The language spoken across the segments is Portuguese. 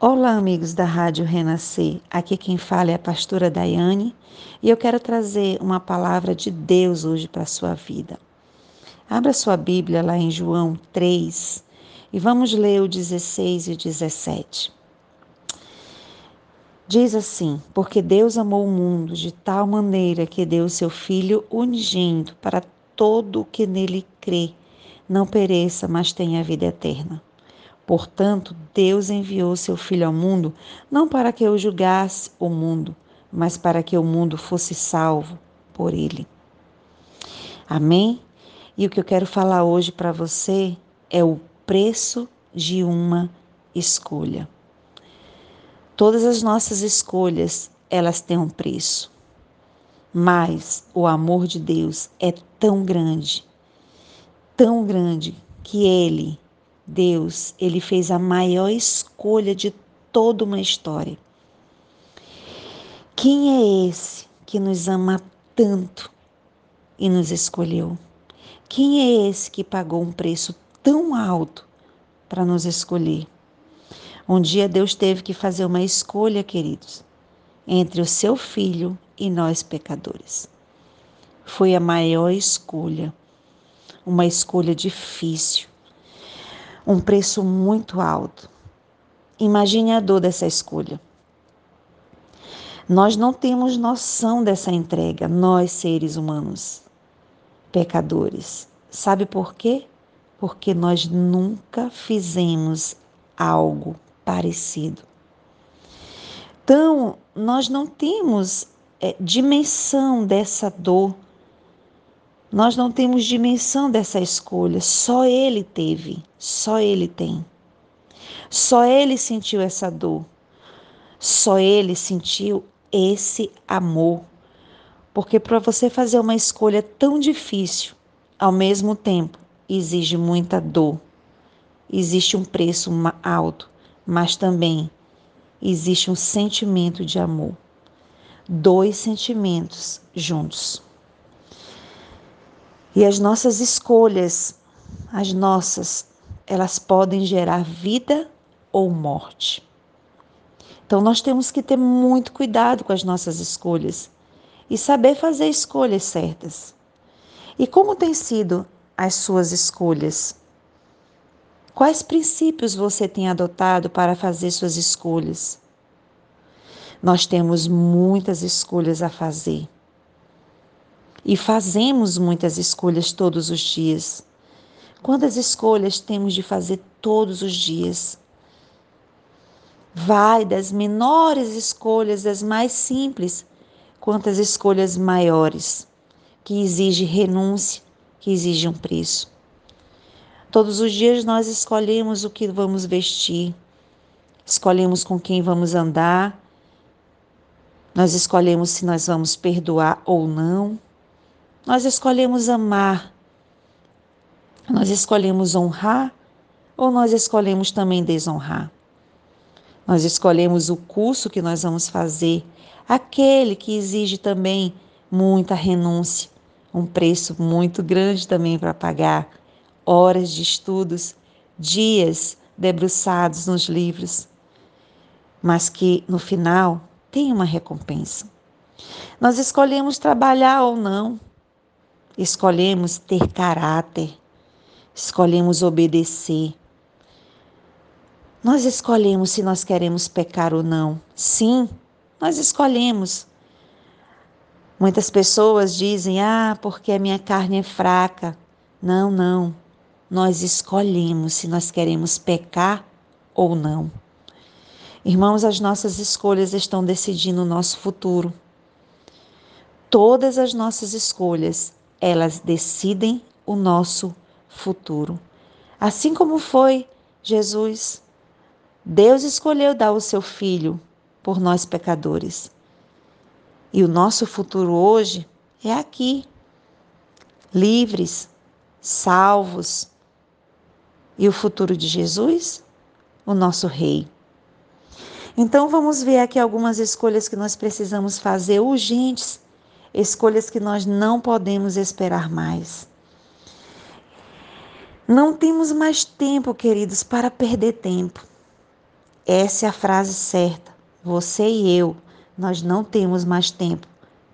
Olá, amigos da Rádio Renascer. Aqui quem fala é a pastora Daiane e eu quero trazer uma palavra de Deus hoje para a sua vida. Abra sua Bíblia lá em João 3 e vamos ler o 16 e o 17. Diz assim: Porque Deus amou o mundo de tal maneira que deu o seu Filho unigênito para todo o que nele crê, não pereça, mas tenha vida eterna. Portanto, Deus enviou seu Filho ao mundo não para que eu julgasse o mundo, mas para que o mundo fosse salvo por ele. Amém? E o que eu quero falar hoje para você é o preço de uma escolha. Todas as nossas escolhas, elas têm um preço. Mas o amor de Deus é tão grande, tão grande, que ele Deus, ele fez a maior escolha de toda uma história. Quem é esse que nos ama tanto e nos escolheu? Quem é esse que pagou um preço tão alto para nos escolher? Um dia Deus teve que fazer uma escolha, queridos, entre o seu filho e nós pecadores. Foi a maior escolha, uma escolha difícil, um preço muito alto. Imagine a dor dessa escolha. Nós não temos noção dessa entrega, nós seres humanos, pecadores. Sabe por quê? Porque nós nunca fizemos algo parecido. Então, nós não temos é, dimensão dessa dor nós não temos dimensão dessa escolha, só Ele teve, só Ele tem. Só Ele sentiu essa dor, só Ele sentiu esse amor. Porque para você fazer uma escolha tão difícil, ao mesmo tempo, exige muita dor, existe um preço alto, mas também existe um sentimento de amor. Dois sentimentos juntos. E as nossas escolhas, as nossas, elas podem gerar vida ou morte. Então nós temos que ter muito cuidado com as nossas escolhas e saber fazer escolhas certas. E como têm sido as suas escolhas? Quais princípios você tem adotado para fazer suas escolhas? Nós temos muitas escolhas a fazer e fazemos muitas escolhas todos os dias. Quantas escolhas temos de fazer todos os dias? Vai das menores escolhas das mais simples, quantas escolhas maiores, que exigem renúncia, que exigem um preço. Todos os dias nós escolhemos o que vamos vestir, escolhemos com quem vamos andar, nós escolhemos se nós vamos perdoar ou não. Nós escolhemos amar, nós escolhemos honrar ou nós escolhemos também desonrar? Nós escolhemos o curso que nós vamos fazer, aquele que exige também muita renúncia, um preço muito grande também para pagar, horas de estudos, dias debruçados nos livros, mas que no final tem uma recompensa. Nós escolhemos trabalhar ou não, escolhemos ter caráter, escolhemos obedecer. Nós escolhemos se nós queremos pecar ou não. Sim, nós escolhemos. Muitas pessoas dizem: ah, porque a minha carne é fraca. Não, não. Nós escolhemos se nós queremos pecar ou não. Irmãos, as nossas escolhas estão decidindo o nosso futuro. Todas as nossas escolhas elas decidem o nosso futuro. Assim como foi Jesus, Deus escolheu dar o seu filho por nós pecadores. E o nosso futuro hoje é aqui, livres, salvos. E o futuro de Jesus? O nosso Rei. Então vamos ver aqui algumas escolhas que nós precisamos fazer urgentes escolhas que nós não podemos esperar mais. Não temos mais tempo, queridos, para perder tempo. essa é a frase certa. Você e eu, nós não temos mais tempo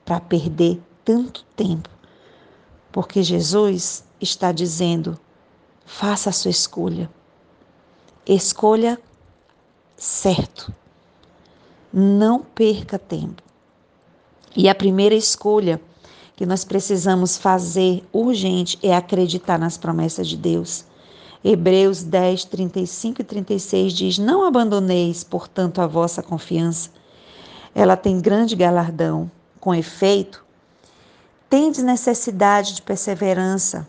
para perder tanto tempo. Porque Jesus está dizendo: faça a sua escolha. Escolha certo. Não perca tempo. E a primeira escolha que nós precisamos fazer urgente é acreditar nas promessas de Deus. Hebreus 10, 35 e 36 diz: Não abandoneis, portanto, a vossa confiança. Ela tem grande galardão. Com efeito, tendes necessidade de perseverança,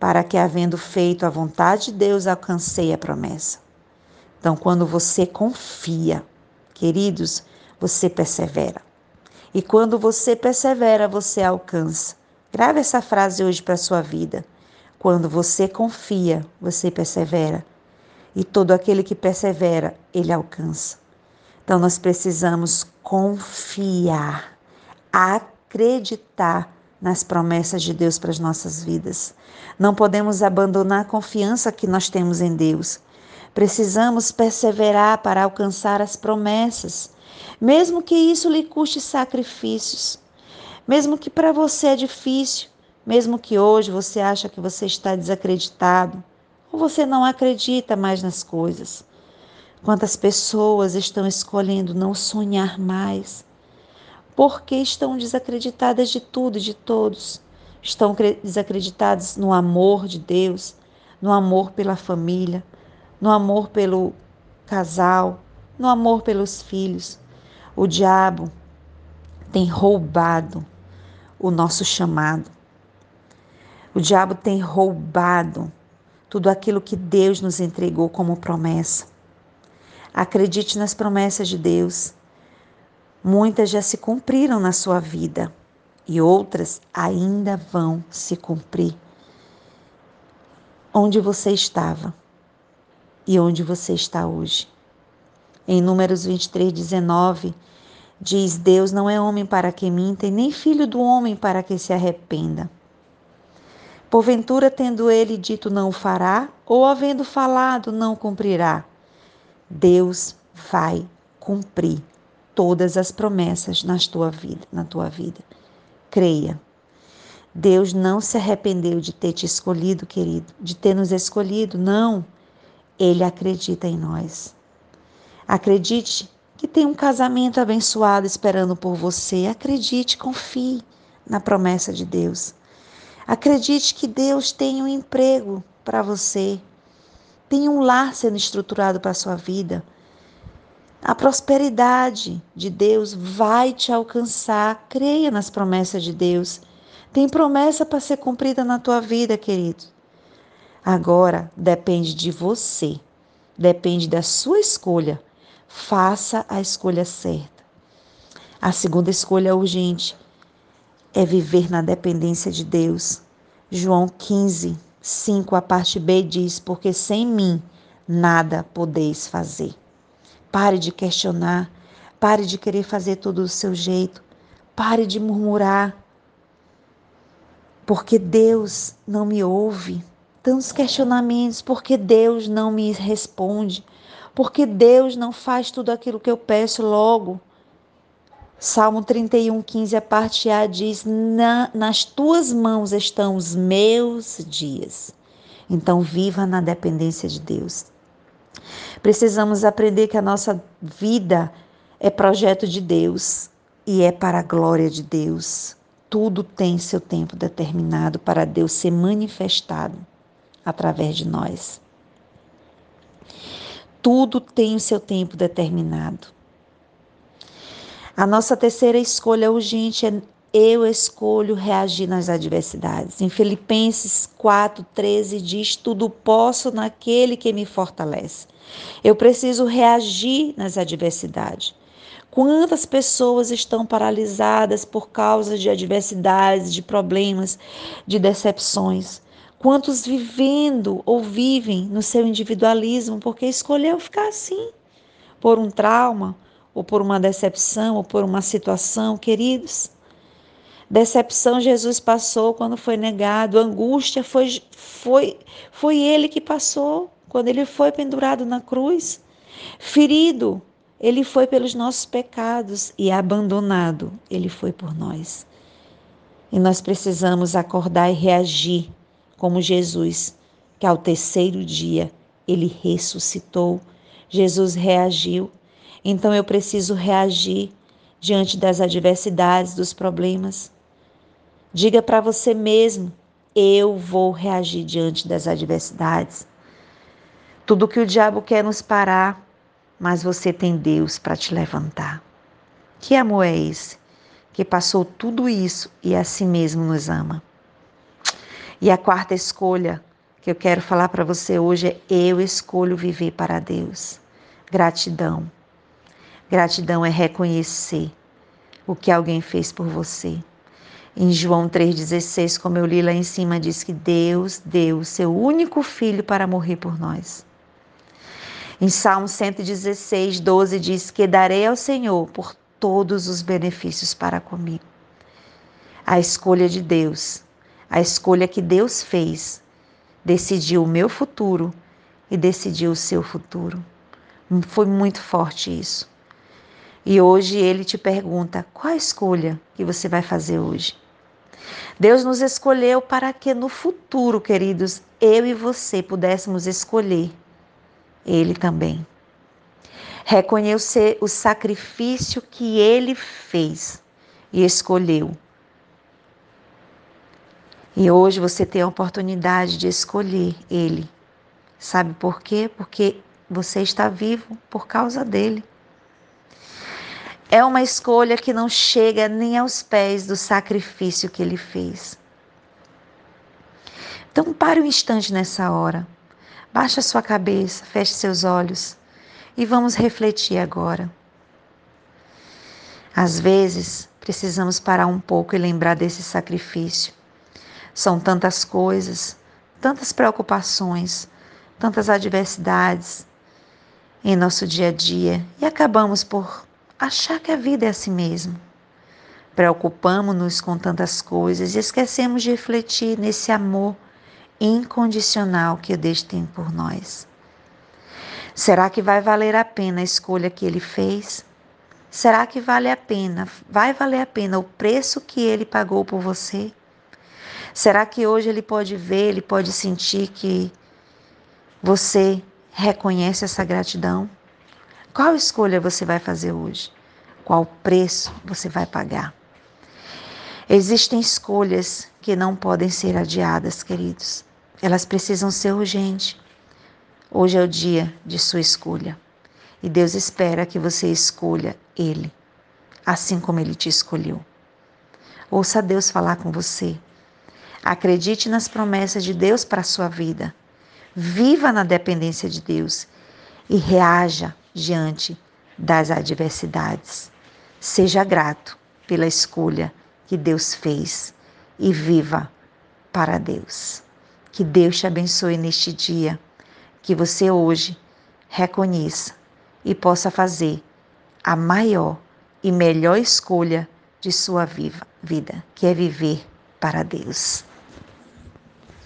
para que, havendo feito a vontade de Deus, alcancei a promessa. Então, quando você confia, queridos, você persevera. E quando você persevera, você alcança. Grave essa frase hoje para a sua vida. Quando você confia, você persevera. E todo aquele que persevera, ele alcança. Então nós precisamos confiar, acreditar nas promessas de Deus para as nossas vidas. Não podemos abandonar a confiança que nós temos em Deus. Precisamos perseverar para alcançar as promessas mesmo que isso lhe custe sacrifícios, mesmo que para você é difícil, mesmo que hoje você acha que você está desacreditado, ou você não acredita mais nas coisas. Quantas pessoas estão escolhendo não sonhar mais, porque estão desacreditadas de tudo e de todos. Estão desacreditadas no amor de Deus, no amor pela família, no amor pelo casal, no amor pelos filhos. O diabo tem roubado o nosso chamado. O diabo tem roubado tudo aquilo que Deus nos entregou como promessa. Acredite nas promessas de Deus. Muitas já se cumpriram na sua vida e outras ainda vão se cumprir. Onde você estava e onde você está hoje. Em Números 23, 19, diz: Deus não é homem para que minta, e nem filho do homem para que se arrependa. Porventura, tendo ele dito não o fará, ou havendo falado não cumprirá. Deus vai cumprir todas as promessas na tua vida, na tua vida. Creia. Deus não se arrependeu de ter te escolhido, querido, de ter nos escolhido, não. Ele acredita em nós. Acredite que tem um casamento abençoado esperando por você. Acredite, confie na promessa de Deus. Acredite que Deus tem um emprego para você. Tem um lar sendo estruturado para a sua vida. A prosperidade de Deus vai te alcançar. Creia nas promessas de Deus. Tem promessa para ser cumprida na tua vida, querido. Agora depende de você. Depende da sua escolha Faça a escolha certa. A segunda escolha urgente é viver na dependência de Deus. João 15, 5, a parte B diz: Porque sem mim nada podeis fazer. Pare de questionar, pare de querer fazer tudo do seu jeito, pare de murmurar. Porque Deus não me ouve. Tantos questionamentos, porque Deus não me responde porque Deus não faz tudo aquilo que eu peço logo. Salmo 31, 15, a parte A diz: Na, Nas tuas mãos estão os meus dias. Então, viva na dependência de Deus. Precisamos aprender que a nossa vida é projeto de Deus e é para a glória de Deus. Tudo tem seu tempo determinado para Deus ser manifestado através de nós. Tudo tem o seu tempo determinado. A nossa terceira escolha urgente é eu escolho reagir nas adversidades. Em Filipenses 4:13 diz: "Tudo posso naquele que me fortalece". Eu preciso reagir nas adversidades. Quantas pessoas estão paralisadas por causa de adversidades, de problemas, de decepções? Quantos vivendo ou vivem no seu individualismo porque escolheu ficar assim, por um trauma, ou por uma decepção, ou por uma situação, queridos? Decepção Jesus passou quando foi negado, angústia foi, foi, foi ele que passou quando ele foi pendurado na cruz. Ferido, ele foi pelos nossos pecados e abandonado, ele foi por nós. E nós precisamos acordar e reagir como Jesus, que ao terceiro dia ele ressuscitou. Jesus reagiu. Então eu preciso reagir diante das adversidades, dos problemas. Diga para você mesmo: eu vou reagir diante das adversidades. Tudo que o diabo quer nos parar, mas você tem Deus para te levantar. Que amor é esse? Que passou tudo isso e a si mesmo nos ama. E a quarta escolha que eu quero falar para você hoje é: eu escolho viver para Deus. Gratidão. Gratidão é reconhecer o que alguém fez por você. Em João 3,16, como eu li lá em cima, diz que Deus deu o seu único filho para morrer por nós. Em Salmo 116, 12 diz que darei ao Senhor por todos os benefícios para comigo. A escolha de Deus, a escolha que Deus fez, decidiu o meu futuro e decidiu o seu futuro. Foi muito forte isso. E hoje ele te pergunta: qual a escolha que você vai fazer hoje? Deus nos escolheu para que no futuro, queridos, eu e você pudéssemos escolher Ele também. Reconhecer o sacrifício que Ele fez e escolheu. E hoje você tem a oportunidade de escolher Ele. Sabe por quê? Porque você está vivo por causa dele. É uma escolha que não chega nem aos pés do sacrifício que ele fez. Então pare um instante nessa hora. Baixe a sua cabeça, feche seus olhos e vamos refletir agora. Às vezes, precisamos parar um pouco e lembrar desse sacrifício. São tantas coisas, tantas preocupações, tantas adversidades em nosso dia a dia e acabamos por achar que a vida é assim mesmo. Preocupamos-nos com tantas coisas e esquecemos de refletir nesse amor incondicional que Deus tem por nós. Será que vai valer a pena a escolha que ele fez? Será que vale a pena? Vai valer a pena o preço que ele pagou por você? Será que hoje ele pode ver, ele pode sentir que você reconhece essa gratidão? Qual escolha você vai fazer hoje? Qual preço você vai pagar? Existem escolhas que não podem ser adiadas, queridos. Elas precisam ser urgentes. Hoje é o dia de sua escolha. E Deus espera que você escolha Ele, assim como Ele te escolheu. Ouça Deus falar com você. Acredite nas promessas de Deus para a sua vida. Viva na dependência de Deus e reaja diante das adversidades. Seja grato pela escolha que Deus fez e viva para Deus. Que Deus te abençoe neste dia, que você hoje reconheça e possa fazer a maior e melhor escolha de sua vida, que é viver para Deus.